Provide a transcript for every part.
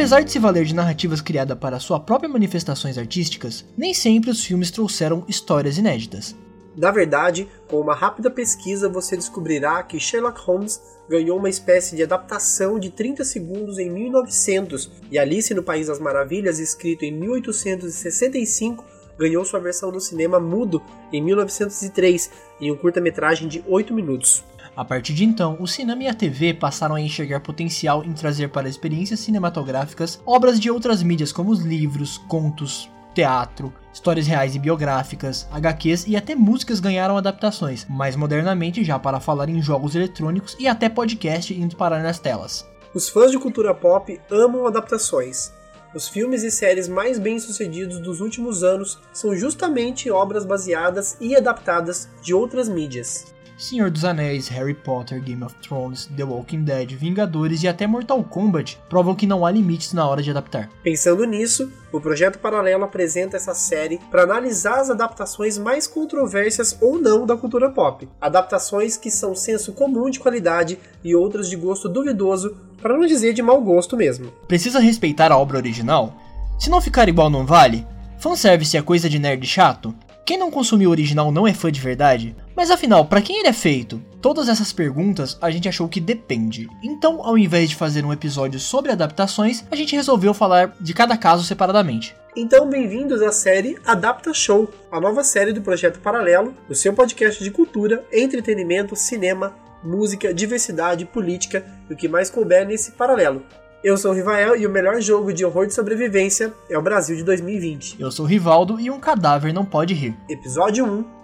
Apesar de se valer de narrativas criadas para sua própria manifestações artísticas, nem sempre os filmes trouxeram histórias inéditas. Na verdade, com uma rápida pesquisa você descobrirá que Sherlock Holmes ganhou uma espécie de adaptação de 30 segundos em 1900 e Alice no País das Maravilhas, escrito em 1865, ganhou sua versão no cinema mudo em 1903, em um curta-metragem de 8 minutos. A partir de então, o cinema e a TV passaram a enxergar potencial em trazer para experiências cinematográficas obras de outras mídias como os livros, contos, teatro, histórias reais e biográficas, HQs e até músicas ganharam adaptações, mais modernamente já para falar em jogos eletrônicos e até podcast indo parar nas telas. Os fãs de cultura pop amam adaptações. Os filmes e séries mais bem-sucedidos dos últimos anos são justamente obras baseadas e adaptadas de outras mídias. Senhor dos Anéis, Harry Potter, Game of Thrones, The Walking Dead, Vingadores e até Mortal Kombat provam que não há limites na hora de adaptar. Pensando nisso, o Projeto Paralelo apresenta essa série para analisar as adaptações mais controversas ou não da cultura pop. Adaptações que são senso comum de qualidade e outras de gosto duvidoso, para não dizer de mau gosto mesmo. Precisa respeitar a obra original? Se não ficar igual não vale? Fanservice é coisa de nerd chato? Quem não consumiu o original não é fã de verdade? Mas afinal, para quem ele é feito? Todas essas perguntas a gente achou que depende. Então, ao invés de fazer um episódio sobre adaptações, a gente resolveu falar de cada caso separadamente. Então, bem-vindos à série Adapta Show, a nova série do Projeto Paralelo, o seu podcast de cultura, entretenimento, cinema, música, diversidade, política e o que mais couber nesse paralelo. Eu sou o Rivael e o melhor jogo de horror de sobrevivência é o Brasil de 2020. Eu sou o Rivaldo e um cadáver não pode rir. Episódio 1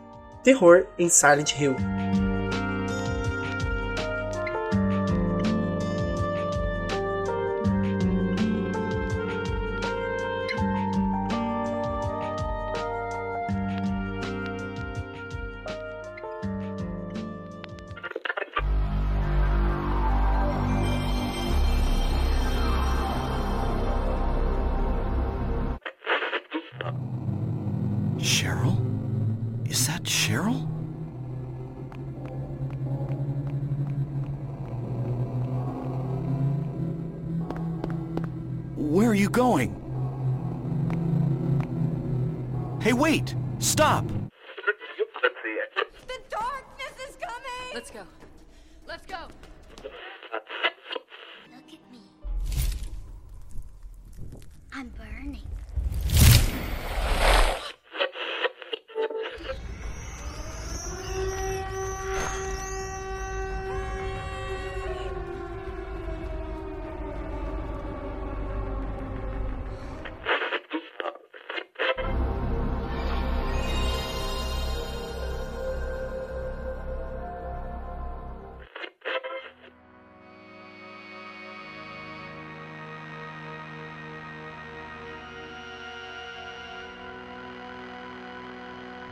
Terror em Silent Hill. Going? Hey, wait! Stop!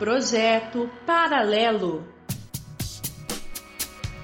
Projeto Paralelo.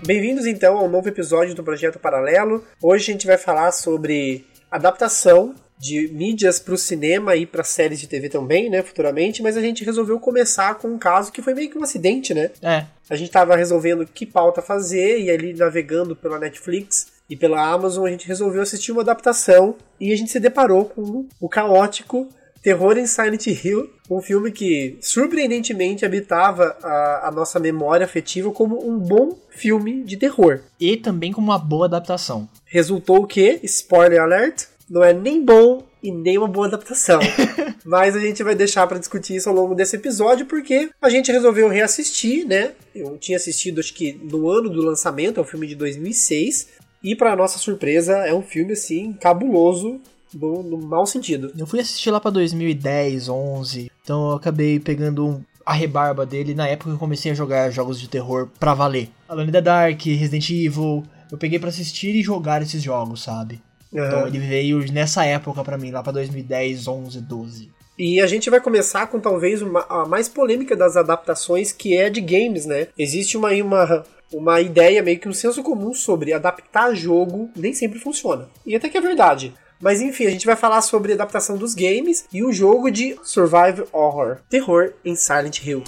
Bem-vindos então ao novo episódio do Projeto Paralelo. Hoje a gente vai falar sobre adaptação de mídias para o cinema e para séries de TV também, né, futuramente, mas a gente resolveu começar com um caso que foi meio que um acidente, né? É, A gente estava resolvendo que pauta fazer e ali navegando pela Netflix e pela Amazon a gente resolveu assistir uma adaptação e a gente se deparou com o caótico Terror em Silent Hill, um filme que surpreendentemente habitava a, a nossa memória afetiva como um bom filme de terror. e também como uma boa adaptação. Resultou que, spoiler alert, não é nem bom e nem uma boa adaptação. Mas a gente vai deixar para discutir isso ao longo desse episódio porque a gente resolveu reassistir, né? Eu tinha assistido acho que no ano do lançamento, é um filme de 2006, e para nossa surpresa é um filme assim cabuloso no, no mau sentido. Eu fui assistir lá pra 2010, 11, então eu acabei pegando um- a rebarba dele na época que eu comecei a jogar jogos de terror pra valer. Alone in the Dark, Resident Evil, eu peguei pra assistir e jogar esses jogos, sabe? Então Aham. ele veio nessa época pra mim, lá pra 2010, 11, 12. E a gente vai começar com talvez uma, a mais polêmica das adaptações, que é de games, né? Existe uma, uma, uma ideia, meio que um senso comum sobre adaptar jogo nem sempre funciona. E até que é verdade. Mas enfim, a gente vai falar sobre adaptação dos games e o jogo de Survival Horror, terror em Silent Hill.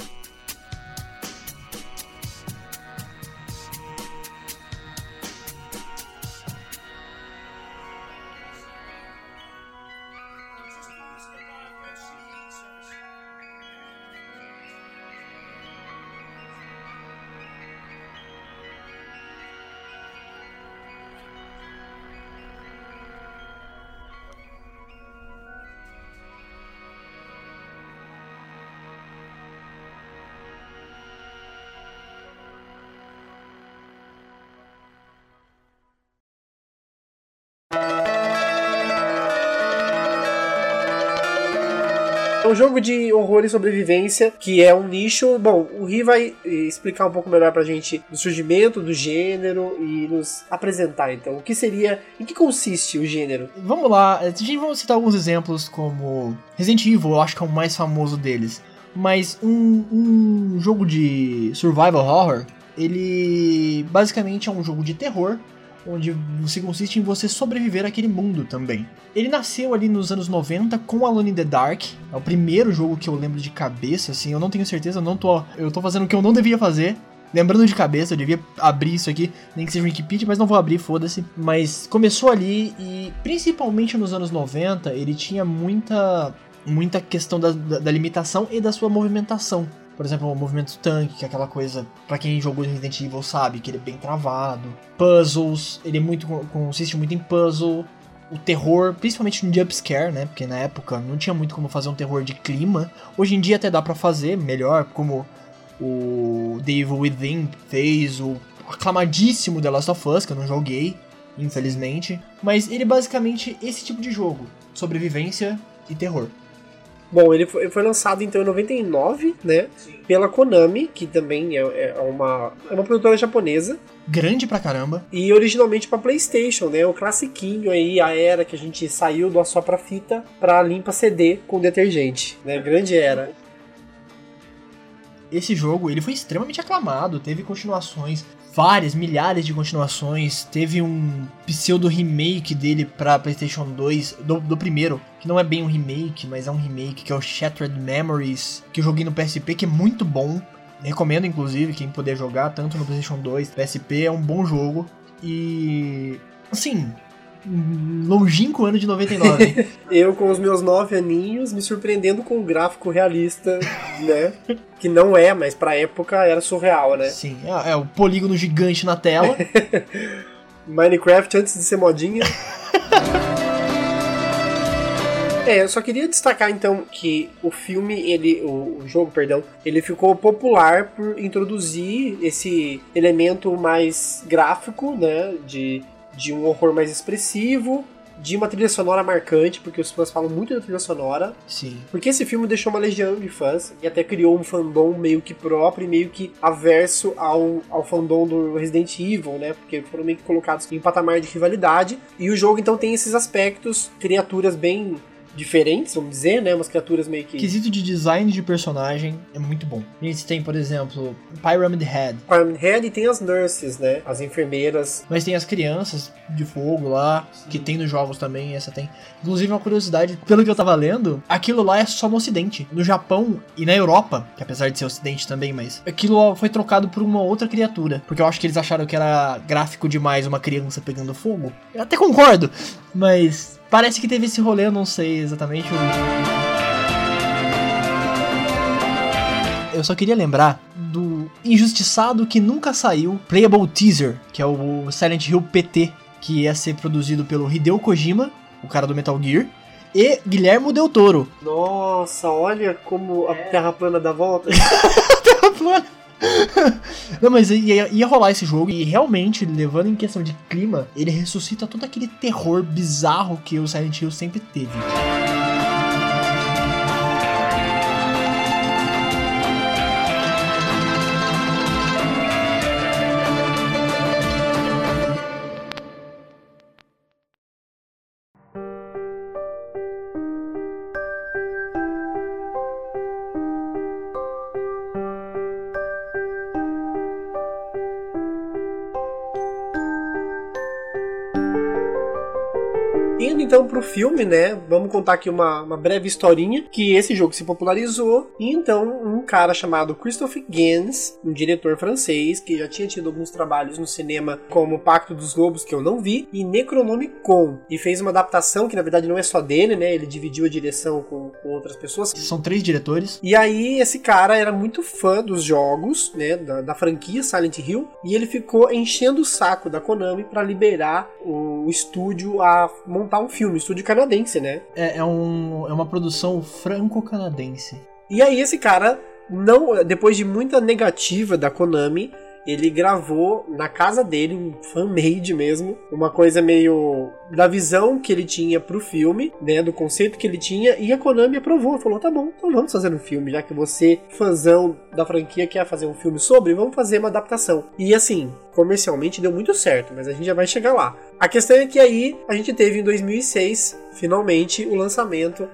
Um jogo de horror e sobrevivência, que é um nicho. Bom, o Ri vai eh, explicar um pouco melhor pra gente o surgimento do gênero e nos apresentar, então. O que seria. Em que consiste o gênero? Vamos lá, a gente vai citar alguns exemplos como Resident Evil, eu acho que é o mais famoso deles. Mas um, um jogo de survival horror, ele basicamente é um jogo de terror, onde você consiste em você sobreviver àquele mundo também. Ele nasceu ali nos anos 90 com Alone in the Dark, é o primeiro jogo que eu lembro de cabeça, assim, eu não tenho certeza, eu não tô, eu tô fazendo o que eu não devia fazer, Lembrando de cabeça, eu devia abrir isso aqui, nem que seja um Wikipedia, mas não vou abrir, foda-se. Mas começou ali e, principalmente nos anos 90, ele tinha muita, muita questão da, da, da limitação e da sua movimentação. Por exemplo, o movimento tanque, que é aquela coisa, pra quem jogou Resident Evil sabe, que ele é bem travado. Puzzles, ele é muito consiste muito em puzzle. O terror, principalmente no jumpscare, né? Porque na época não tinha muito como fazer um terror de clima. Hoje em dia até dá para fazer melhor, como o The Evil Within fez, o aclamadíssimo The Last of Us, que eu não joguei, infelizmente. Mas ele é basicamente esse tipo de jogo: sobrevivência e terror. Bom, ele foi, foi lançado então em 99, né? Pela Konami, que também é, é uma, é uma produtora japonesa. Grande pra caramba. E originalmente pra PlayStation, né? O classiquinho aí, a era que a gente saiu do assopra fita pra limpa CD com detergente, né? Grande era. Esse jogo, ele foi extremamente aclamado, teve continuações, várias, milhares de continuações, teve um pseudo remake dele pra PlayStation 2, do, do primeiro, que não é bem um remake, mas é um remake, que é o Shattered Memories, que eu joguei no PSP, que é muito bom. Recomendo, inclusive, quem puder jogar, tanto no PlayStation 2, PSP, é um bom jogo. E. Assim, longínquo ano de 99, hein? Eu, com os meus nove aninhos, me surpreendendo com o gráfico realista, né? que não é, mas pra época era surreal, né? Sim, é, é o polígono gigante na tela. Minecraft antes de ser modinha. É, eu só queria destacar então que o filme, ele, o, o, jogo, perdão, ele ficou popular por introduzir esse elemento mais gráfico, né, de de um horror mais expressivo, de uma trilha sonora marcante, porque os fãs falam muito da trilha sonora. Sim. Porque esse filme deixou uma legião de fãs e até criou um fandom meio que próprio e meio que averso ao, ao fandom do Resident Evil, né? Porque foram meio que colocados em um patamar de rivalidade. E o jogo então tem esses aspectos, criaturas bem diferentes, vamos dizer, né? Umas criaturas meio que. Quesito de design de personagem é muito bom. A gente tem, por exemplo, Pyramid Head. Pyramid Head e tem as nurses, né? As enfermeiras. Mas tem as crianças de fogo lá, Sim. que tem nos jogos também, essa tem. Inclusive, uma curiosidade, pelo que eu tava lendo, aquilo lá é só no Ocidente. No Japão e na Europa, que apesar de ser Ocidente também, mas aquilo foi trocado por uma outra criatura. Porque eu acho que eles acharam que era gráfico demais uma criança pegando fogo. Eu até concordo, mas Parece que teve esse rolê, eu não sei exatamente. Eu só queria lembrar do injustiçado que nunca saiu Playable Teaser, que é o Silent Hill PT, que ia ser produzido pelo Hideo Kojima, o cara do Metal Gear, e Guilherme Del Toro. Nossa, olha como a Terra plana dá volta. terra plana. Não, mas ia, ia rolar esse jogo e realmente, levando em questão de clima, ele ressuscita todo aquele terror bizarro que o Silent Hill sempre teve. Filme, né? Vamos contar aqui uma, uma breve historinha que esse jogo se popularizou e então um cara chamado Christophe Gans, um diretor francês que já tinha tido alguns trabalhos no cinema como Pacto dos Lobos que eu não vi e Necronomicon e fez uma adaptação que na verdade não é só dele, né? Ele dividiu a direção com, com outras pessoas. São três diretores. E aí esse cara era muito fã dos jogos, né? Da, da franquia Silent Hill e ele ficou enchendo o saco da Konami para liberar o, o estúdio a montar um filme, estúdio canadense, né? É, é, um, é uma produção franco-canadense. E aí esse cara, não, depois de muita negativa da Konami, ele gravou na casa dele, um fan-made mesmo, uma coisa meio da visão que ele tinha pro filme, né, do conceito que ele tinha, e a Konami aprovou, falou, tá bom, então vamos fazer um filme, já que você, fãzão da franquia, quer fazer um filme sobre, vamos fazer uma adaptação. E assim, comercialmente deu muito certo, mas a gente já vai chegar lá. A questão é que aí a gente teve em 2006, finalmente, o lançamento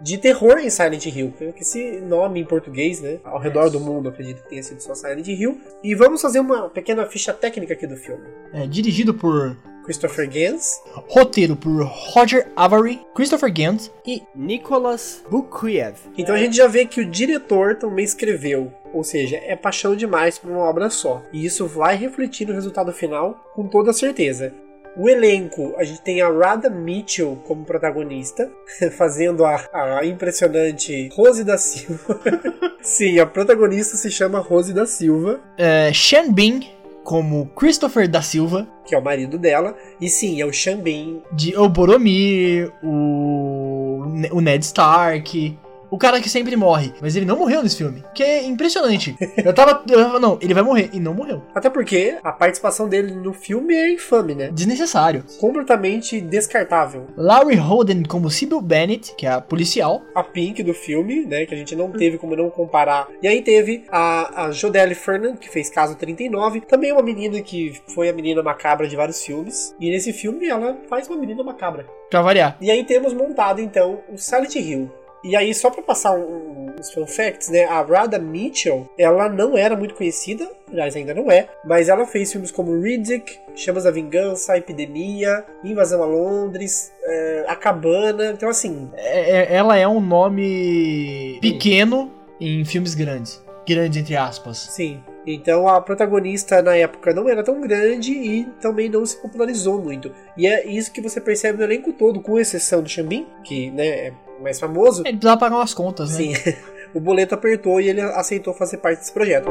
de terror em Silent Hill. Esse nome em português, né? Ao redor do mundo, acredito que tenha sido só Silent Hill. E vamos fazer uma pequena ficha técnica aqui do filme. É dirigido por Christopher Gans, roteiro por Roger Avery, Christopher Gans e Nicholas Bukiev. Então a gente já vê que o diretor também escreveu. Ou seja, é paixão demais para uma obra só. E isso vai refletir no resultado final com toda certeza. O elenco, a gente tem a Rada Mitchell como protagonista, fazendo a, a impressionante Rose da Silva. Sim, a protagonista se chama Rose da Silva, é, Sean Bean como Christopher da Silva, que é o marido dela. E sim, é o Bean. de o Boromir, o, o Ned Stark, o cara que sempre morre. Mas ele não morreu nesse filme, que é impressionante. Eu tava, eu tava, não, ele vai morrer, e não morreu. Até porque a participação dele no filme é infame, né? Desnecessário. Completamente descartável. Laurie Holden como Sybil Bennett, que é a policial. A Pink do filme, né? Que a gente não teve como não comparar. E aí teve a, a Jodelle Fernand, que fez Caso 39. Também uma menina que foi a menina macabra de vários filmes. E nesse filme ela faz uma menina macabra. Pra variar. E aí temos montado então o Silent Hill. E aí, só pra passar um, uns fun facts, né? A Rada Mitchell, ela não era muito conhecida, aliás, ainda não é, mas ela fez filmes como Riddick, Chamas da Vingança, Epidemia, Invasão a Londres, é, A Cabana. Então, assim, É- é- ela é um nome pequeno em filmes grandes. Grandes, entre aspas. sim. Então a protagonista na época não era tão grande e também não se popularizou muito. E é isso que você percebe no elenco todo, com exceção do Xambin, que né, é mais famoso. Ele precisava pagar umas contas, né? Sim, o boleto apertou e ele aceitou fazer parte desse projeto.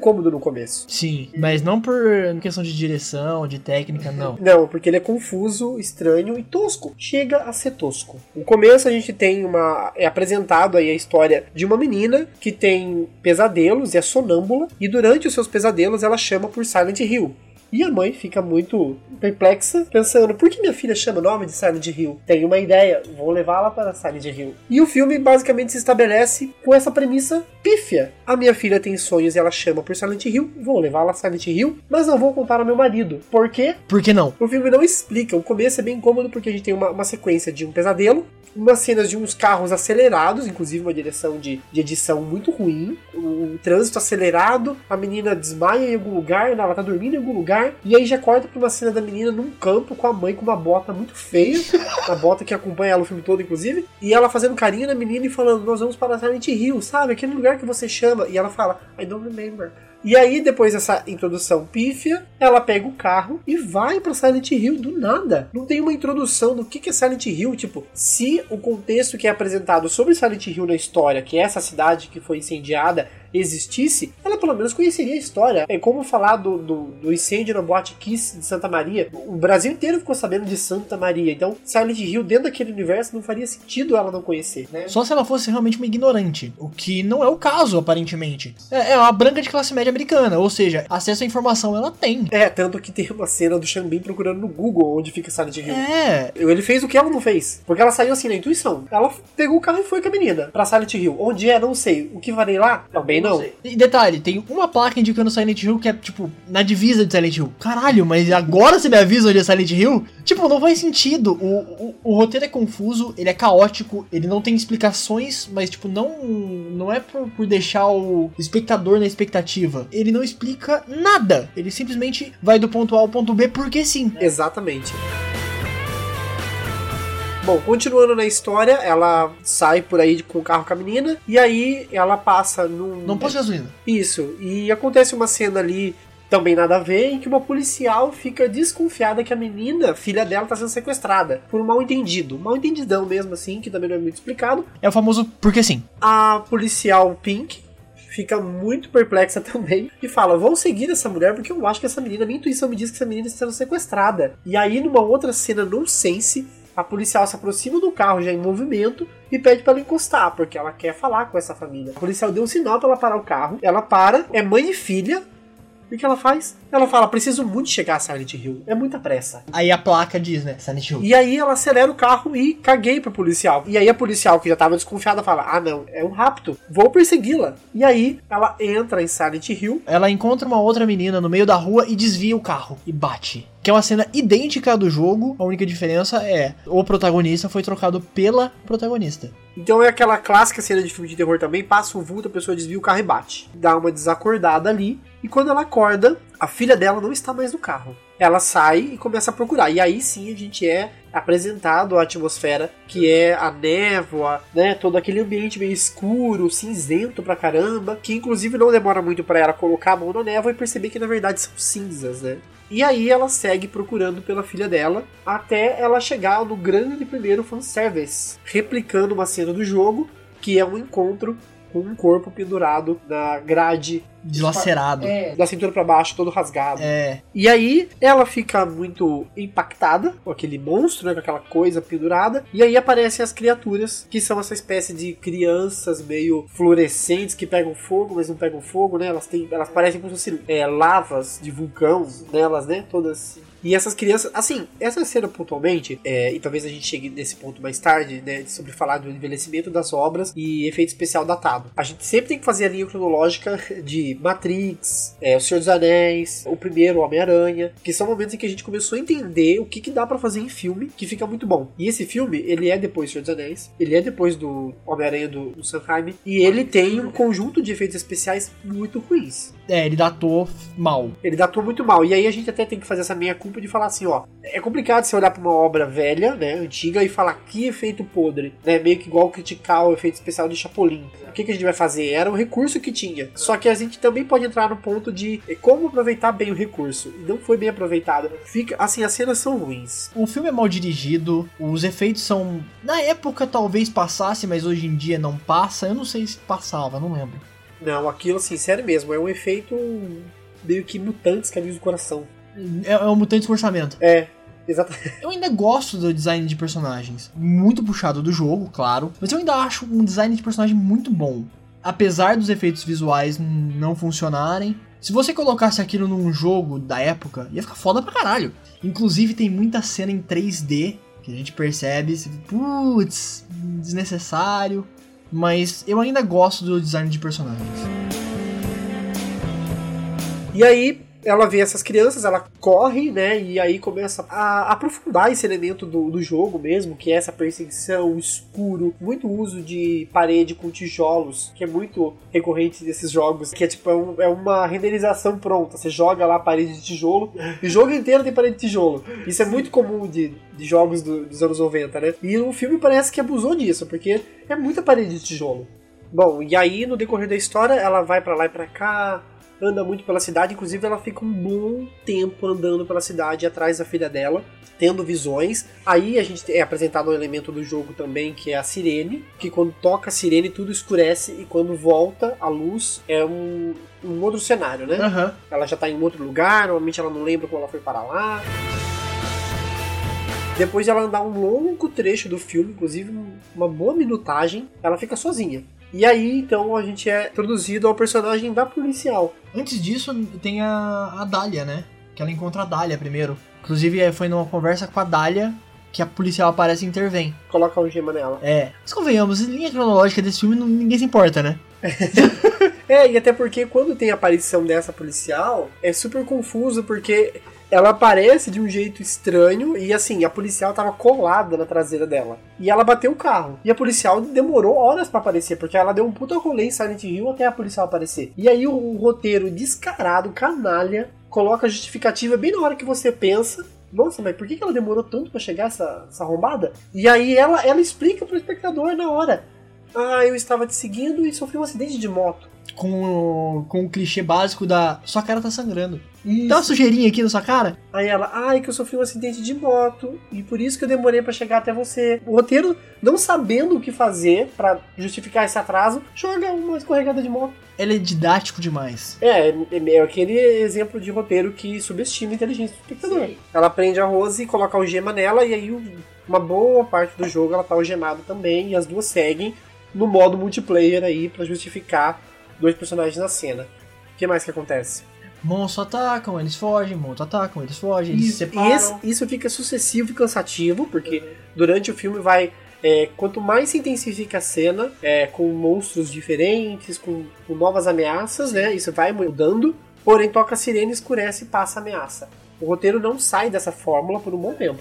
Incômodo no começo. Sim, mas não por questão de direção, de técnica, não. Não, porque ele é confuso, estranho e tosco. Chega a ser tosco. No começo a gente tem uma. É apresentado aí a história de uma menina que tem pesadelos e é sonâmbula. E durante os seus pesadelos ela chama por Silent Hill. E a mãe fica muito perplexa, pensando: por que minha filha chama o nome de Silent Hill? Tenho uma ideia, vou levá-la para Silent Hill. E o filme basicamente se estabelece com essa premissa pífia. A minha filha tem sonhos e ela chama por Silent Hill, vou levá-la a Silent Hill, mas não vou contar ao meu marido. Por quê? Por que não? O filme não explica. O começo é bem cômodo porque a gente tem uma, uma sequência de um pesadelo, umas cenas de uns carros acelerados, inclusive uma direção de, de edição muito ruim, um trânsito acelerado, a menina desmaia em algum lugar, ela tá dormindo em algum lugar, e aí já corta pra uma cena da menina num campo com a mãe com uma bota muito feia, a bota que acompanha ela o filme todo, inclusive, e ela fazendo carinho na menina e falando: Nós vamos para Silent Hill, sabe? Aquele lugar que você chama. E ela fala: I don't remember. E aí, depois dessa introdução pífia, ela pega o carro e vai pra Silent Hill do nada. Não tem uma introdução do que que é Silent Hill. Tipo, se o contexto que é apresentado sobre Silent Hill na história, que é essa cidade que foi incendiada, existisse, ela pelo menos conheceria a história. É como falar do, do, do incêndio na Boate Kiss de Santa Maria. O Brasil inteiro ficou sabendo de Santa Maria. Então, Silent Hill, dentro daquele universo, não faria sentido ela não conhecer, né? Só se ela fosse realmente uma ignorante. O que não é o caso, aparentemente. É, é uma branca de classe média americana, ou seja, acesso à informação ela tem. É, tanto que tem uma cena do Xambin procurando no Google onde fica Silent Hill. É. Ele fez o que ela não fez. Porque ela saiu assim na intuição. Ela pegou o carro e foi com a menina pra Silent Hill. Onde é, não sei. O que farei lá? Também não. E detalhe, tem uma placa indicando Silent Hill que é, tipo, na divisa de Silent Hill. Caralho, mas agora você me avisa onde é Silent Hill? Tipo, não faz sentido. O, o, o roteiro é confuso, ele é caótico, ele não tem explicações, mas, tipo, não, não é por, por deixar o espectador na expectativa. Ele não explica nada. Ele simplesmente vai do ponto A ao ponto B porque sim. Exatamente. Bom, continuando na história, ela sai por aí com o carro com a menina, e aí ela passa num. Não posso gasolina. Isso, e acontece uma cena ali também nada a ver, em que uma policial fica desconfiada que a menina, filha dela, tá sendo sequestrada. Por um mal entendido. Um mal entendidão mesmo, assim, que também não é muito explicado. É o famoso porque sim. A policial Pink fica muito perplexa também e fala: Vou seguir essa mulher porque eu acho que essa menina, minha intuição me diz que essa menina está sendo sequestrada. E aí, numa outra cena nonsense, a policial se aproxima do carro já em movimento e pede para ela encostar, porque ela quer falar com essa família. O policial deu um sinal para ela parar o carro, ela para, é mãe e filha. E o que ela faz? Ela fala: Preciso muito chegar a Silent Hill, é muita pressa. Aí a placa diz, né? Silent Hill. E aí ela acelera o carro e caguei pro policial. E aí a policial, que já tava desconfiada, fala: Ah, não, é um rapto, vou persegui-la. E aí ela entra em Silent Hill. Ela encontra uma outra menina no meio da rua e desvia o carro e bate. Que é uma cena idêntica à do jogo, a única diferença é o protagonista foi trocado pela protagonista. Então é aquela clássica cena de filme de terror também: passa um vulto, a pessoa desvia o carro e bate. Dá uma desacordada ali. E quando ela acorda, a filha dela não está mais no carro. Ela sai e começa a procurar. E aí sim a gente é apresentado a atmosfera que é a névoa, né, todo aquele ambiente meio escuro, cinzento pra caramba, que inclusive não demora muito para ela colocar a mão na névoa e perceber que na verdade são cinzas, né? E aí ela segue procurando pela filha dela até ela chegar no grande primeiro fanservice, replicando uma cena do jogo que é um encontro com um corpo pendurado na grade Dilacerado. é, da cintura pra baixo, todo rasgado. É. E aí ela fica muito impactada com aquele monstro, né, com aquela coisa pendurada. E aí aparecem as criaturas, que são essa espécie de crianças meio fluorescentes que pegam fogo, mas não pegam fogo, né? Elas têm, elas parecem como se fossem é, lavas de vulcão nelas, né? Todas e essas crianças, assim, essa cena pontualmente, é, e talvez a gente chegue nesse ponto mais tarde, né, sobre falar do envelhecimento das obras e efeito especial datado. A gente sempre tem que fazer a linha cronológica de Matrix, é, O Senhor dos Anéis, o primeiro Homem-Aranha, que são momentos em que a gente começou a entender o que, que dá para fazer em filme que fica muito bom. E esse filme, ele é depois do Senhor dos Anéis, ele é depois do Homem-Aranha do, do Sam e ele tem um conjunto de efeitos especiais muito ruins. É, ele datou mal. Ele datou muito mal. E aí a gente até tem que fazer essa meia culpa de falar assim, ó. É complicado você olhar pra uma obra velha, né, antiga, e falar que efeito podre, né? Meio que igual criticar o efeito especial de Chapolin. O que, que a gente vai fazer? Era um recurso que tinha. Só que a gente também pode entrar no ponto de como aproveitar bem o recurso. E não foi bem aproveitado. Fica, assim, as cenas são ruins. O filme é mal dirigido, os efeitos são. Na época talvez passasse, mas hoje em dia não passa. Eu não sei se passava, não lembro. Não, aquilo, assim, sério mesmo, é um efeito meio que mutantes que avisa o coração. É, é um mutante com orçamento. É, exatamente. Eu ainda gosto do design de personagens. Muito puxado do jogo, claro. Mas eu ainda acho um design de personagem muito bom. Apesar dos efeitos visuais não funcionarem. Se você colocasse aquilo num jogo da época, ia ficar foda pra caralho. Inclusive tem muita cena em 3D que a gente percebe, putz, desnecessário. Mas eu ainda gosto do design de personagens. E aí, ela vê essas crianças, ela corre, né? E aí começa a aprofundar esse elemento do, do jogo mesmo, que é essa perseguição, escuro, muito uso de parede com tijolos, que é muito recorrente desses jogos, que é tipo é, um- é uma renderização pronta. Você joga lá a parede de tijolo, e o jogo inteiro tem parede de tijolo. Isso é muito comum de, de jogos do- dos anos 90, né? E o filme parece que abusou disso, porque é muita parede de tijolo. Bom, e aí no decorrer da história ela vai pra lá e pra cá, anda muito pela cidade, inclusive ela fica um bom tempo andando pela cidade atrás da filha dela, tendo visões. Aí a gente é apresentado um elemento do jogo também que é a sirene, que quando toca a sirene tudo escurece e quando volta a luz é um, um outro cenário, né? Aham. Ela já tá em outro lugar, normalmente ela não lembra como ela foi para lá. Depois de ela andar um longo trecho do filme, inclusive uma boa minutagem, ela fica sozinha. E aí, então, a gente é introduzido ao personagem da policial. Antes disso, tem a, a Dália, né? Que ela encontra a Dália primeiro. Inclusive, é, foi numa conversa com a Dália que a policial aparece e intervém. Coloca um gema nela. É. Mas convenhamos, em linha cronológica desse filme, não- ninguém se importa, né? É, e até porque quando tem a aparição dessa policial, é super confuso porque ela aparece de um jeito estranho e assim, a policial tava colada na traseira dela. E ela bateu o carro. E a policial demorou horas pra aparecer, porque ela deu um puta rolê em Silent Hill até a policial aparecer. E aí o, o roteiro descarado, canalha, coloca a justificativa bem na hora que você pensa. Nossa, mas por que ela demorou tanto pra chegar essa, essa arrombada? E aí ela, ela explica pro espectador na hora. Ah, eu estava te seguindo e sofri um acidente de moto. Com, o- com o clichê básico da sua cara tá sangrando. Dá uma sujeirinha aqui na sua cara? Aí ela, ai, que eu sofri um acidente de moto e por isso que eu demorei pra chegar até você. O roteiro, não sabendo o que fazer pra justificar esse atraso, joga uma escorregada de moto. Ele é didático demais. É, é, é aquele exemplo de roteiro que subestima a inteligência do espectador. Sim. Ela prende a Rose e coloca a algema nela, e aí o- uma boa parte do jogo ela tá algemada também, e as duas seguem no modo multiplayer aí pra justificar dois personagens na cena. O que mais que acontece? Monstros atacam, eles fogem, monstros atacam, eles fogem, eles se Isso, separam. e esse- isso fica sucessivo e cansativo, porque durante o filme vai. é, quanto mais se intensifica a cena, é, com monstros diferentes, com, com novas ameaças, né? Isso vai mudando. Porém, toca a sirene, escurece e passa a ameaça. O roteiro não sai dessa fórmula por um bom tempo.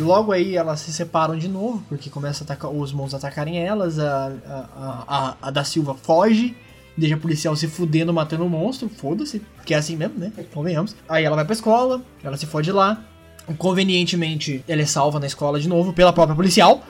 Logo aí elas se separam de novo, porque começa a atacar, os monstros a atacarem elas, a, a, a, a da Silva foge, deixa o policial se fudendo, matando o monstro, foda-se, que é assim mesmo, né? Convenhamos. Aí ela vai pra escola, ela se fode lá, convenientemente ela é salva na escola de novo pela própria policial,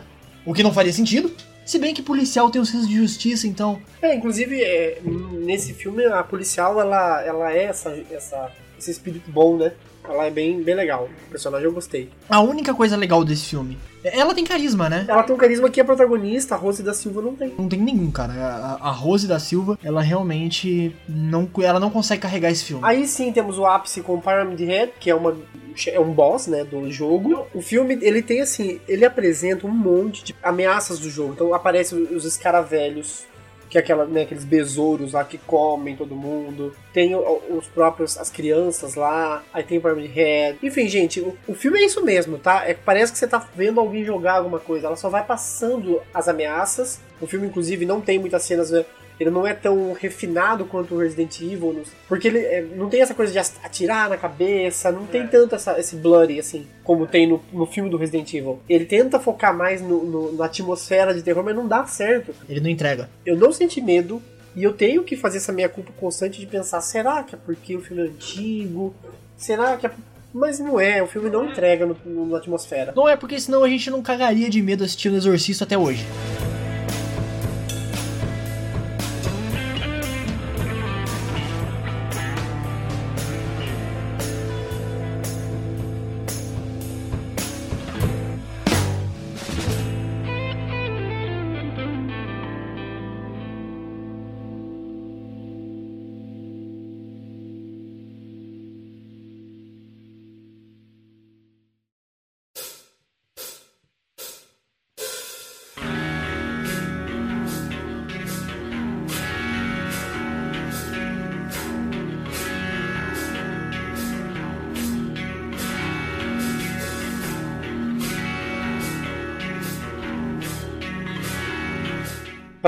o que não faria sentido. Se bem que policial tem um senso de justiça, então É, inclusive, é, nesse filme, a policial, ela, ela é essa, essa, esse espírito bom, né? Ela é bem, bem legal. O personagem eu gostei. a única coisa legal desse filme, ela tem carisma, né? Ela tem um carisma que a protagonista, a Rose da Silva, não tem. Não tem nenhum, cara. A, a Rose da Silva, ela realmente não, ela não consegue carregar esse filme. Aí sim temos o ápice com Pyramid Head, que é, uma, é um boss, né, do jogo. O filme, ele tem assim, ele apresenta um monte de ameaças do jogo. Então aparecem os escaravelhos, que é aquela, né, aqueles besouros lá que comem todo mundo. Tem os próprios, as crianças lá. Aí tem o Pyramid. Enfim, gente, o, o filme é isso mesmo, tá? É, parece que você tá vendo alguém jogar alguma coisa. Ela só vai passando as ameaças. O filme, inclusive, não tem muitas cenas né, ele não é tão refinado quanto o Resident Evil, no- porque ele é, não tem essa coisa de atirar na cabeça, não tem tanto essa- esse blurry assim, como tem no, no filme do Resident Evil. Ele tenta focar mais no- no- na atmosfera de terror, mas não dá certo. Ele não entrega. Eu não senti medo, e eu tenho que fazer essa minha culpa constante de pensar, será que é porque o filme é antigo? Será que é... Mas não é, o filme não entrega no, no- na atmosfera. Não é porque senão a gente não cagaria de medo assistindo Exorcista até hoje.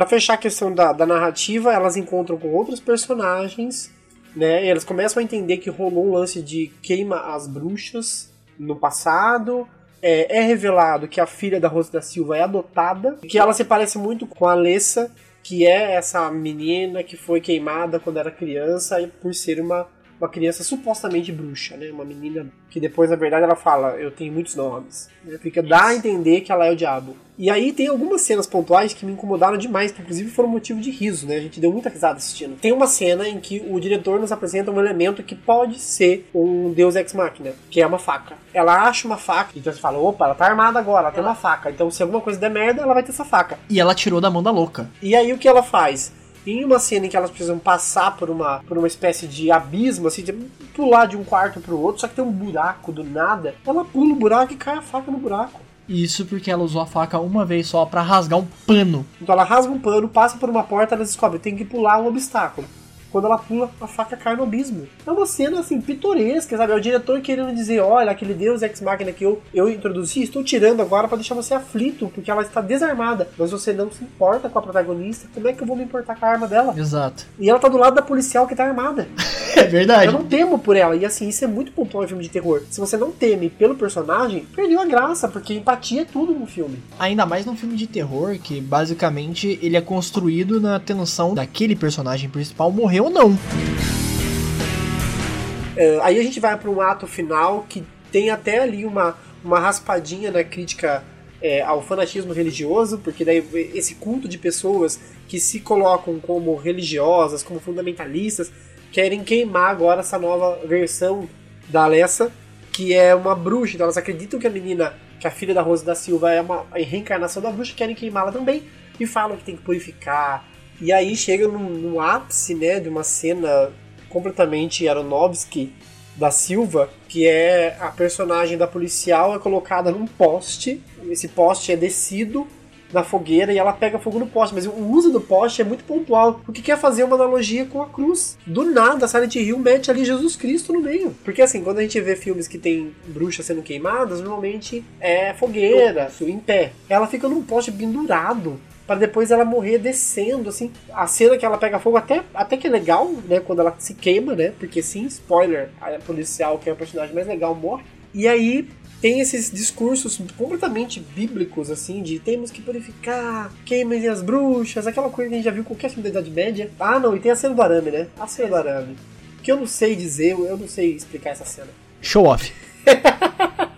Pra fechar a questão da, da narrativa, elas encontram com outros personagens, né? E elas começam a entender que rolou um lance de queima as bruxas no passado. É, é revelado que a filha da Rosa da Silva é adotada, que ela se parece muito com a Alessa, que é essa menina que foi queimada quando era criança e por ser uma, uma criança supostamente bruxa, né? Uma menina que depois, na verdade, ela fala, eu tenho muitos nomes. Né? Fica, dá a entender que ela é o diabo. E aí tem algumas cenas pontuais que me incomodaram demais, que inclusive foram motivo de riso, né? A gente deu muita risada assistindo. Tem uma cena em que o diretor nos apresenta um elemento que pode ser um deus ex machina, que é uma faca. Ela acha uma faca, então você fala, opa, ela tá armada agora, ela tem uma faca. Então se alguma coisa der merda, ela vai ter essa faca. E ela tirou da mão da louca. E aí o que ela faz? Em uma cena em que elas precisam passar por uma, por uma espécie de abismo, assim, de pular de um quarto pro outro, só que tem um buraco do nada, ela pula o buraco e cai a faca no buraco. Isso porque ela usou a faca uma vez só pra rasgar um pano. Então ela rasga um pano, passa por uma porta, ela descobre, tem que pular um obstáculo. Quando ela pula, a faca cai no abismo. É uma cena assim, pitoresca, sabe? É o diretor querendo dizer: olha, aquele deus ex-máquina que eu, eu introduzi, estou tirando agora para deixar você aflito, porque ela está desarmada. Mas você não se importa com a protagonista, como é que eu vou me importar com a arma dela? Exato. E ela tá do lado da policial que tá armada. É verdade. Eu não temo por ela. E assim, isso é muito pontual em filme de terror. Se você não teme pelo personagem, perdeu a graça, porque empatia é tudo no filme. Ainda mais num filme de terror que basicamente ele é construído na tensão daquele personagem principal morrer ou não. É, aí a gente vai para um ato final que tem até ali uma, uma raspadinha na crítica é, ao fanatismo religioso, porque daí esse culto de pessoas que se colocam como religiosas, como fundamentalistas, querem queimar agora essa nova versão da Alessa, que é uma bruxa. Então elas acreditam que a menina, que a filha da Rosa da Silva é uma reencarnação da bruxa, querem queimá-la também e falam que tem que purificar. E aí chega no, no ápice, né, de uma cena completamente Aronofsky da Silva, que é a personagem da policial é colocada num poste, esse poste é descido na fogueira e ela pega fogo no poste, mas o uso do poste é muito pontual, porque quer fazer uma analogia com a cruz. Do nada, Silent Hill mete ali Jesus Cristo no meio. Porque assim, quando a gente vê filmes que tem bruxas sendo queimadas, normalmente é fogueira, em pé. Ela fica num poste pendurado para depois ela morrer descendo, assim. A cena que ela pega fogo até, até que é legal, né? Quando ela se queima, né? Porque sim, spoiler, a policial, que é o personagem mais legal, morre. E aí tem esses discursos completamente bíblicos, assim, de temos que purificar, queimem as bruxas, aquela coisa que a gente já viu com qualquer filme da Idade Média. Ah, não, e tem a cena do arame, né? A cena do arame. Que eu não sei dizer, eu não sei explicar essa cena. Show off.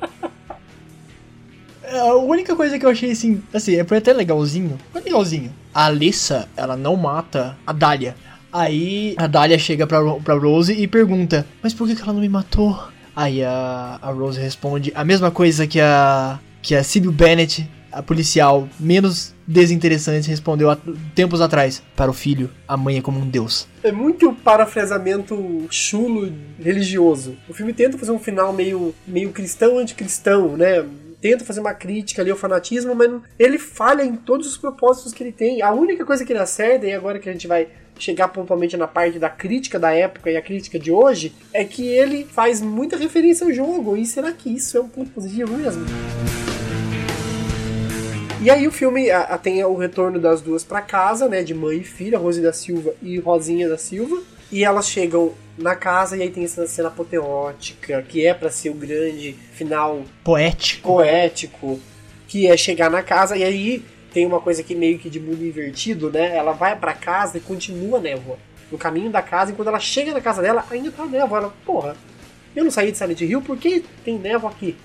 a única coisa que eu achei assim, assim, é até legalzinho. Foi legalzinho. A Alissa, ela não mata a Dália. Aí a Dália chega pra, pra Rose e pergunta: Mas por que, que ela não me matou? Aí a, a Rose responde a mesma coisa que a, que a Sibyl Bennett, a policial menos desinteressante, respondeu há tempos atrás: Para o filho, a mãe é como um deus. É muito parafrasamento chulo religioso. O filme tenta fazer um final meio, meio cristão anticristão, né? Tenta fazer uma crítica ali ao fanatismo, mas ele falha em todos os propósitos que ele tem. A única coisa que ele acerta, e agora que a gente vai chegar pontualmente na parte da crítica da época e a crítica de hoje, é que ele faz muita referência ao jogo. E será que isso é um ponto positivo mesmo? E aí o filme a, a, tem o retorno das duas para casa, né, de mãe e filha, Rose da Silva e Rosinha da Silva. E elas chegam na casa e aí tem essa cena apoteótica, que é para ser o grande final poético. poético, que é chegar na casa e aí tem uma coisa que meio que de mundo invertido, né? Ela vai para casa e continua a névoa. No caminho da casa, e quando ela chega na casa dela, ainda tá a névoa. Ela, porra, eu não saí de Silent Hill, por que tem névoa aqui?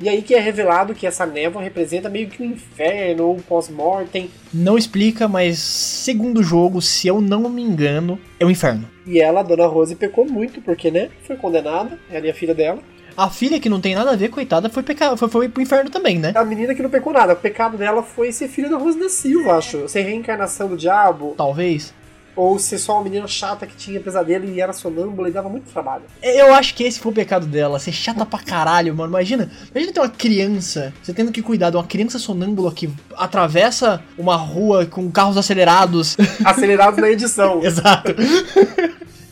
E aí que é revelado que essa névoa representa meio que um inferno ou um pós-mortem. Não explica, mas segundo o jogo, se eu não me engano, é o um inferno. E ela, a Dona Rose, pecou muito, porque, né, foi condenada, ela e a filha dela. A filha que não tem nada a ver, coitada, foi, peca... foi, foi pro inferno também, né? A menina que não pecou nada. O pecado dela foi ser filha da Rose da Silva, acho. Ser reencarnação do diabo. Talvez ou ser só uma menina chata que tinha pesadelo e era sonâmbula e dava muito trabalho. Eu acho que esse foi o pecado dela, ser chata pra caralho, mano. Imagina, imagina ter uma criança, você tendo que cuidar de uma criança sonâmbula que atravessa uma rua com carros acelerados. Acelerados na edição. Exato.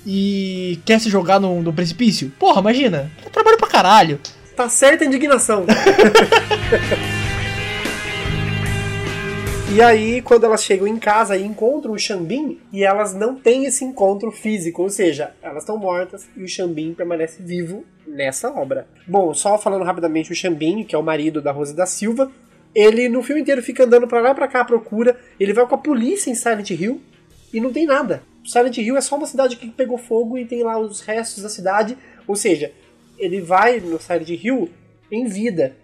e quer se jogar no, no precipício? Porra, imagina. É trabalho pra caralho. Tá certa a indignação. E aí, quando elas chegam em casa e encontram o Xambin, e elas não têm esse encontro físico, ou seja, elas estão mortas e o Xambin permanece vivo nessa obra. Bom, só falando rapidamente, o Xambin, que é o marido da Rose da Silva, ele no filme inteiro fica andando pra lá e pra cá à procura, ele vai com a polícia em Silent Hill e não tem nada. Silent Hill é só uma cidade que pegou fogo e tem lá os restos da cidade, ou seja, ele vai no Silent Hill em vida.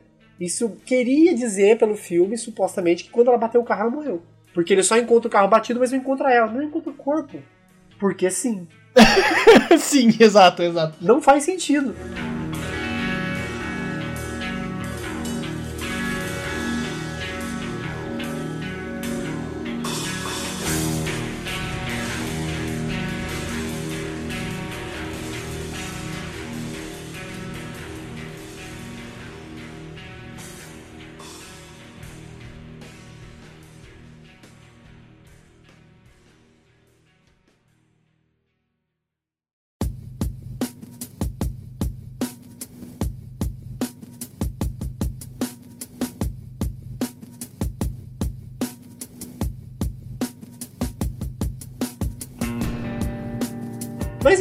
Isso queria dizer pelo filme, supostamente, que quando ela bateu o carro, ela morreu. Porque ele só encontra o carro batido, mas não encontra ela. Não encontra o corpo. Porque sim. sim, exato, exato. Não faz sentido.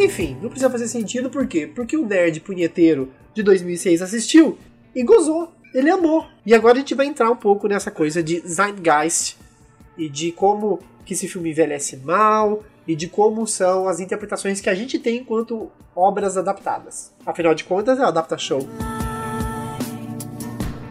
Enfim, não precisa fazer sentido por quê? Porque o nerd punheteiro de 2006 assistiu e gozou. Ele amou. E agora a gente vai entrar um pouco nessa coisa de Zeitgeist e de como que esse filme envelhece mal e de como são as interpretações que a gente tem enquanto obras adaptadas. Afinal de contas, é o Adapta Show.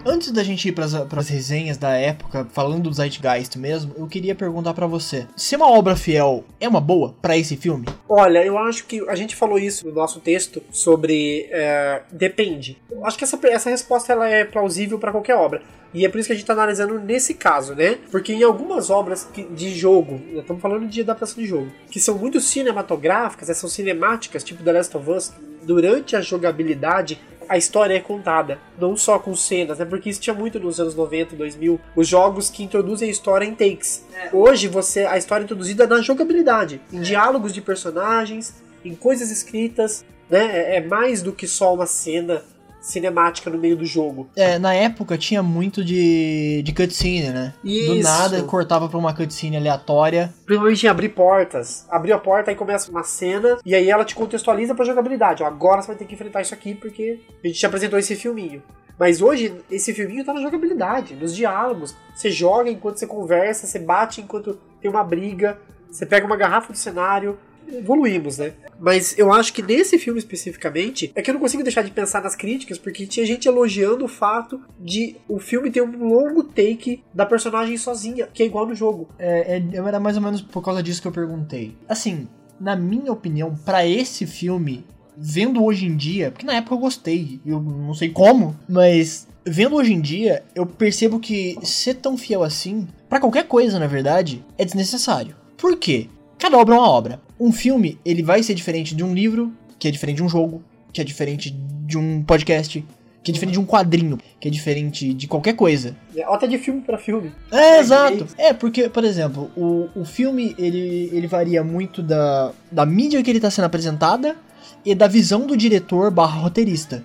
Antes da gente ir pras, pras resenhas da época, falando do Zeitgeist mesmo, eu queria perguntar pra você: se uma obra fiel é uma boa pra esse filme? Olha, eu acho que a gente falou isso no nosso texto sobre é, depende. Eu acho que essa, essa resposta ela é plausível pra qualquer obra. E é por isso que a gente tá analisando nesse caso, né? Porque em algumas obras de jogo, estamos falando de adaptação de jogo, que são muito cinematográficas, né, são cinemáticas, tipo The Last of Us, durante a jogabilidade a história é contada, não só com cenas, né? Porque isso tinha muito nos anos 90, 2000, os jogos que introduzem a história em takes. Hoje você a história é introduzida na jogabilidade, em diálogos de personagens, em coisas escritas, né? É, é mais do que só uma cena cinemática no meio do jogo. É, na época tinha muito de, de cutscene, né? Do Isso. nada cortava pra uma cutscene aleatória. Principalmente em abrir portas. Abrir a porta, aí começa uma cena, e aí ela te contextualiza pra jogabilidade. Ó, agora você vai ter que enfrentar isso aqui porque a gente te apresentou esse filminho. Mas hoje, esse filminho tá na jogabilidade, nos diálogos. Você joga enquanto você conversa, você bate enquanto tem uma briga, você pega uma garrafa do cenário. Evoluímos, né? Mas eu acho que nesse filme especificamente, é que eu não consigo deixar de pensar nas críticas, porque tinha gente elogiando o fato de o filme ter um longo take da personagem sozinha, que é igual no jogo. É, é- era mais ou menos por causa disso que eu perguntei. Assim, na minha opinião, pra esse filme, vendo hoje em dia, porque na época eu gostei, eu não sei como, mas vendo hoje em dia, eu percebo que ser tão fiel assim, pra qualquer coisa, na verdade, é desnecessário. Por quê? Cada obra é uma obra. Um filme, ele vai ser diferente de um livro, que é diferente de um jogo, que é diferente de um podcast, que é diferente de um quadrinho, que é diferente de qualquer coisa. É, Até de filme pra filme. É, exato. É, porque, por exemplo, o, o filme, ele, ele varia muito da, da mídia que ele tá sendo apresentada e da visão do diretor barra roteirista.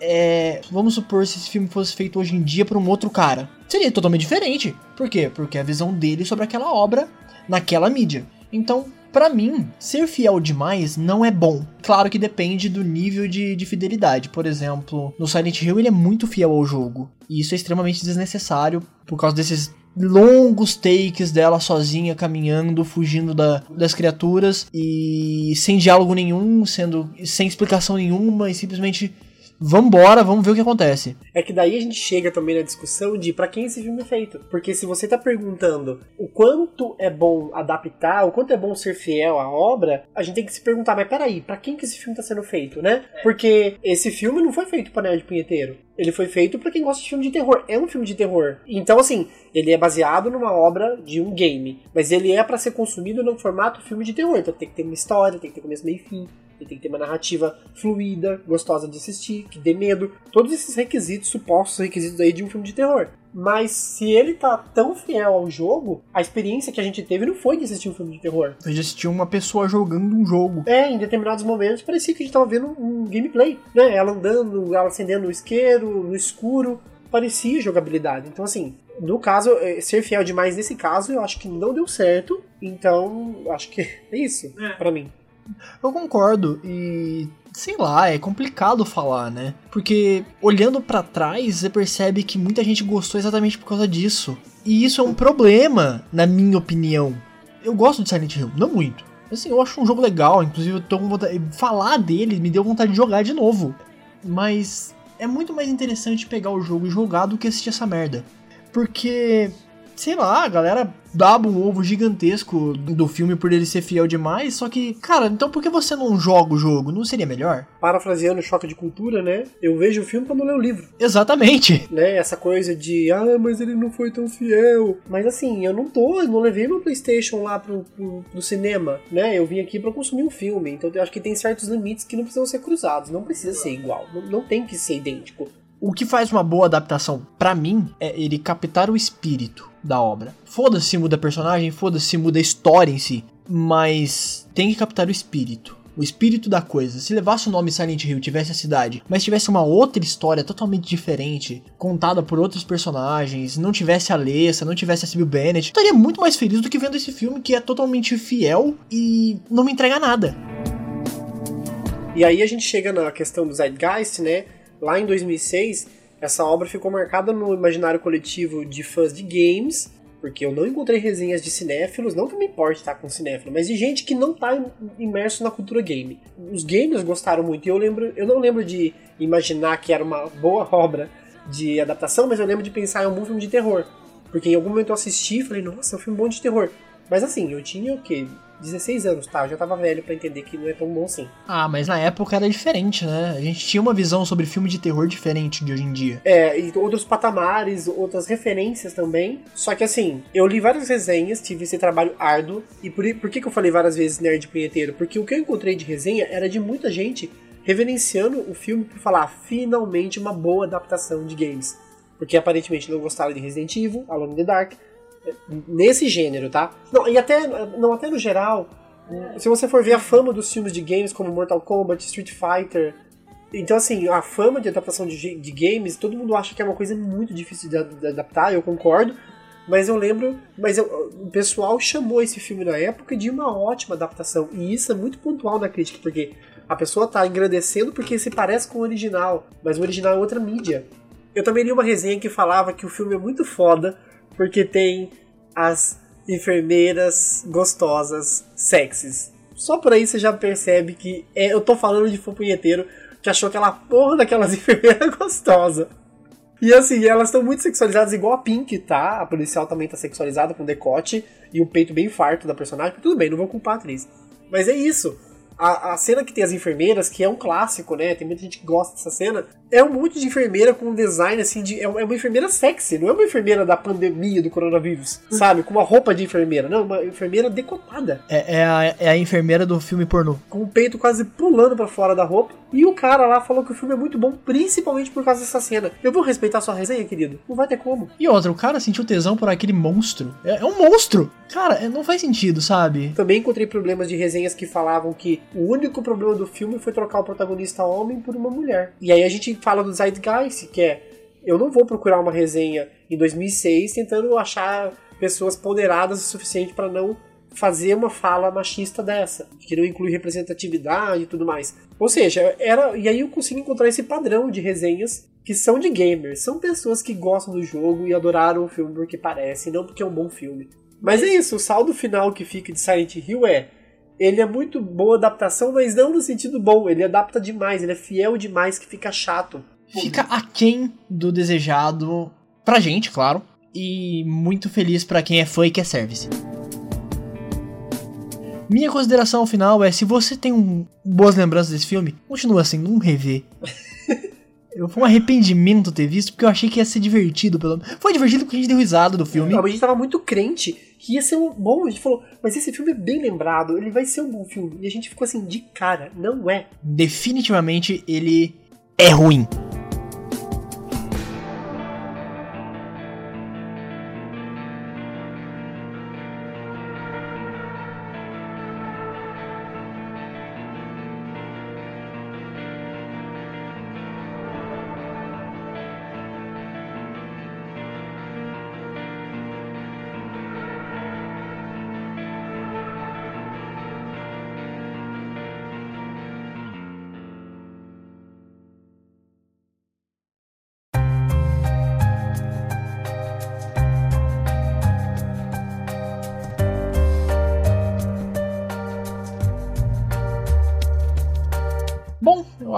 É, vamos supor se esse filme fosse feito hoje em dia por um outro cara. Seria totalmente diferente. Por quê? Porque é a visão dele sobre aquela obra naquela mídia. Então, pra mim, ser fiel demais não é bom. Claro que depende do nível de, de fidelidade. Por exemplo, no Silent Hill ele é muito fiel ao jogo. E isso é extremamente desnecessário por causa desses longos takes dela sozinha caminhando, fugindo da- das criaturas e sem diálogo nenhum, sendo sem explicação nenhuma e simplesmente vambora, vamos ver o que acontece. É que daí a gente chega também na discussão de pra quem esse filme é feito. Porque se você tá perguntando o quanto é bom adaptar, o quanto é bom ser fiel à obra, a gente tem que se perguntar, mas peraí, pra quem que esse filme tá sendo feito, né? Porque esse filme não foi feito pra nerd punheteiro. Ele foi feito pra quem gosta de filme de terror. É um filme de terror. Então, assim, ele é baseado numa obra de um game. Mas ele é pra ser consumido no formato filme de terror. Então tem que ter uma história, tem que ter começo, meio e fim. Ele tem que ter uma narrativa fluida, gostosa de assistir, que dê medo. Todos esses requisitos, supostos requisitos aí de um filme de terror. Mas se ele tá tão fiel ao jogo, a experiência que a gente teve não foi de assistir um filme de terror. Eu já assisti uma pessoa jogando um jogo. É, em determinados momentos parecia que a gente tava vendo um gameplay, né? Ela andando, ela acendendo o isqueiro, no escuro, parecia jogabilidade. Então, assim, no caso, eh, ser fiel demais nesse caso, eu acho que não deu certo. Então, acho que é isso pra mim. Eu concordo e sei lá, é complicado falar, né? Porque olhando pra trás, você percebe que muita gente gostou exatamente por causa disso. E isso é um problema, na minha opinião. Eu gosto de Silent Hill, não muito. Assim, eu acho um jogo legal, inclusive eu tô com vontade, falar dele me deu vontade de jogar de novo. Mas é muito mais interessante pegar o jogo e jogar do que assistir essa merda. Porque sei lá, a galera dava um ovo gigantesco do filme por ele ser fiel demais, só que, cara, então por que você não joga o jogo? Não seria melhor? Parafraseando o choque de cultura, né? Eu vejo o filme quando leio o livro. Exatamente. né? Essa coisa de, ah, mas ele não foi tão fiel. Mas assim, eu não tô, eu não levei meu PlayStation lá pro, pro, pro cinema, né? Eu vim aqui pra consumir um filme. Então eu acho que tem certos limites que não precisam ser cruzados. Não precisa ser igual. Não, não tem que ser idêntico. O que faz uma boa adaptação, pra mim, é ele captar o espírito da obra. Foda-se se muda personagem, foda-se se muda a história em si, mas tem que captar o espírito. O espírito da coisa. Se levasse o nome Silent Hill, tivesse a cidade, mas tivesse uma outra história totalmente diferente, contada por outros personagens, não tivesse a Alessa, não tivesse a Sibyl Bennett, estaria muito mais feliz do que vendo esse filme que é totalmente fiel e não me entrega nada. E aí a gente chega na questão do Zeitgeist, né? Lá em 2006, essa obra ficou marcada no imaginário coletivo de fãs de games, porque eu não encontrei resenhas de cinéfilos, não que me importe estar com cinéfilo, mas de gente que não está imerso na cultura game. Os gamers gostaram muito, e eu lembro, eu não lembro de imaginar que era uma boa obra de adaptação, mas eu lembro de pensar em algum filme de terror. Porque em algum momento eu assisti e falei, nossa, é um filme bom de terror. Mas assim, eu tinha o quê? 16 anos, tá? Eu já tava velho pra entender que não é tão bom assim. Ah, mas na época era diferente, né? A gente tinha uma visão sobre filme de terror diferente de hoje em dia. É, e outros patamares, outras referências também. Só que assim, eu li várias resenhas, tive esse trabalho árduo. E por, por que, que eu falei várias vezes nerd punheteiro? Porque o que eu encontrei de resenha era de muita gente reverenciando o filme por falar finalmente uma boa adaptação de games. Porque aparentemente não gostaram de Resident Evil, Alone in the Dark, nesse gênero, tá? Não, e até, não, até no geral, se você for ver a fama dos filmes de games como Mortal Kombat, Street Fighter, então assim, a fama de adaptação de, de games, todo mundo acha que é uma coisa muito difícil de, de adaptar, eu concordo, mas eu lembro, mas eu, o pessoal chamou esse filme na época de uma ótima adaptação, e isso é muito pontual na crítica, porque a pessoa tá engrandecendo porque se parece com o original, mas o original é outra mídia. Eu também li uma resenha que falava que o filme é muito foda, porque tem as enfermeiras gostosas, sexys. Só por aí você já percebe que é, eu tô falando de fã punheteiro que achou aquela porra daquelas enfermeiras gostosas. E assim, elas estão muito sexualizadas, igual a Pink, tá? A policial também tá sexualizada com decote e o peito bem farto da personagem. Tudo bem, não vou culpar a atriz. Mas é isso. A, a, cena que tem as enfermeiras, que é um clássico, né? Tem muita gente que gosta dessa cena. É um monte de enfermeira com um design assim de. É uma enfermeira sexy, não é uma enfermeira da pandemia do coronavírus, sabe? Com uma roupa de enfermeira. Não, uma enfermeira decotada. É, é, a, é a enfermeira do filme pornô. Com o peito quase pulando para fora da roupa. E o cara lá falou que o filme é muito bom, principalmente por causa dessa cena. Eu vou respeitar sua resenha, querido. Não vai ter como. E outra, o cara sentiu tesão por aquele monstro. É, é um monstro! Cara, é, não faz sentido, sabe? Também encontrei problemas de resenhas que falavam que o único problema do filme foi trocar o protagonista homem por uma mulher. E aí a gente fala do Zeitgeist, que é eu não vou procurar uma resenha em 2006 tentando achar pessoas ponderadas o suficiente para não fazer uma fala machista dessa, que não inclui representatividade e tudo mais. Ou seja, era e aí eu consigo encontrar esse padrão de resenhas que são de gamers, são pessoas que gostam do jogo e adoraram o filme porque parece, não porque é um bom filme. Mas é isso, o saldo final que fica de Silent Hill é ele é muito boa adaptação, mas não no sentido bom. Ele adapta demais, ele é fiel demais que fica chato. Fica aquém do desejado pra gente, claro. E muito feliz para quem é fã e quer service. Minha consideração final é: se você tem um, boas lembranças desse filme, continua assim, não rever. Eu, foi um arrependimento ter visto, porque eu achei que ia ser divertido. Pelo... Foi divertido porque a gente deu risada do filme. Não, a gente tava muito crente que ia ser um bom. A gente falou, mas esse filme é bem lembrado, ele vai ser um bom filme. E a gente ficou assim, de cara, não é. Definitivamente ele é ruim.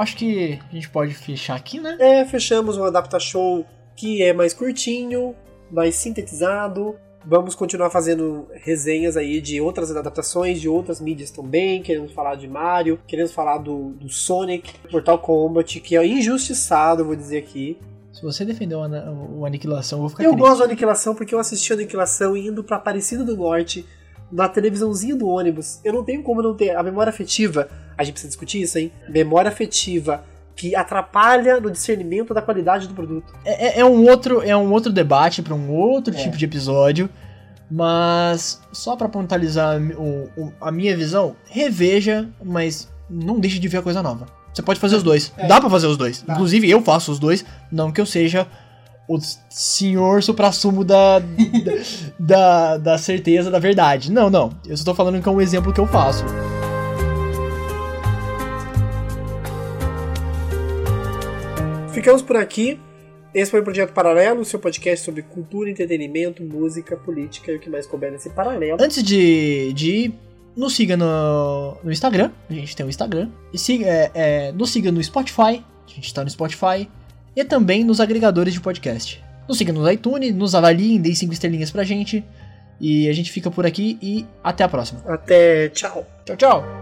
Acho que a gente pode fechar aqui, né? É, fechamos um Adapta Show que é mais curtinho, mais sintetizado. Vamos continuar fazendo resenhas aí de outras adaptações, de outras mídias também. Queremos falar de Mario, queremos falar do, do Sonic, Mortal Kombat, que é injustiçado, vou dizer aqui. Se você defendeu o, Aniquilação, eu vou ficar Eu triste. gosto do Aniquilação porque eu assisti o Aniquilação indo pra Aparecida do Norte, na televisãozinha do ônibus. Eu não tenho como não ter a memória afetiva. A gente precisa discutir isso, hein? Memória afetiva que atrapalha no discernimento da qualidade do produto. É, é- é um outro, é um outro debate para um outro É. tipo de episódio, mas só para pontualizar o- o- a minha visão, reveja, mas não deixe de ver a coisa nova. Você pode fazer os dois. É. Dá pra fazer os dois. Dá. Inclusive eu faço os dois, não que eu seja o senhor supra-sumo da, da, da certeza, da verdade. Não, não. Eu só tô falando que é um exemplo que eu faço. Ficamos por aqui. Esse foi o Projeto Paralelo, seu podcast sobre cultura, entretenimento, música, política e o que mais couber nesse paralelo. Antes de, de ir, nos siga no, no Instagram. A gente tem um Instagram. E siga, é, é, nos siga no Spotify. A gente tá no Spotify. E também nos agregadores de podcast. Nos siga no iTunes, nos avaliem, deem 5 estrelinhas pra gente. E a gente fica por aqui e até a próxima. Até tchau. Tchau, tchau!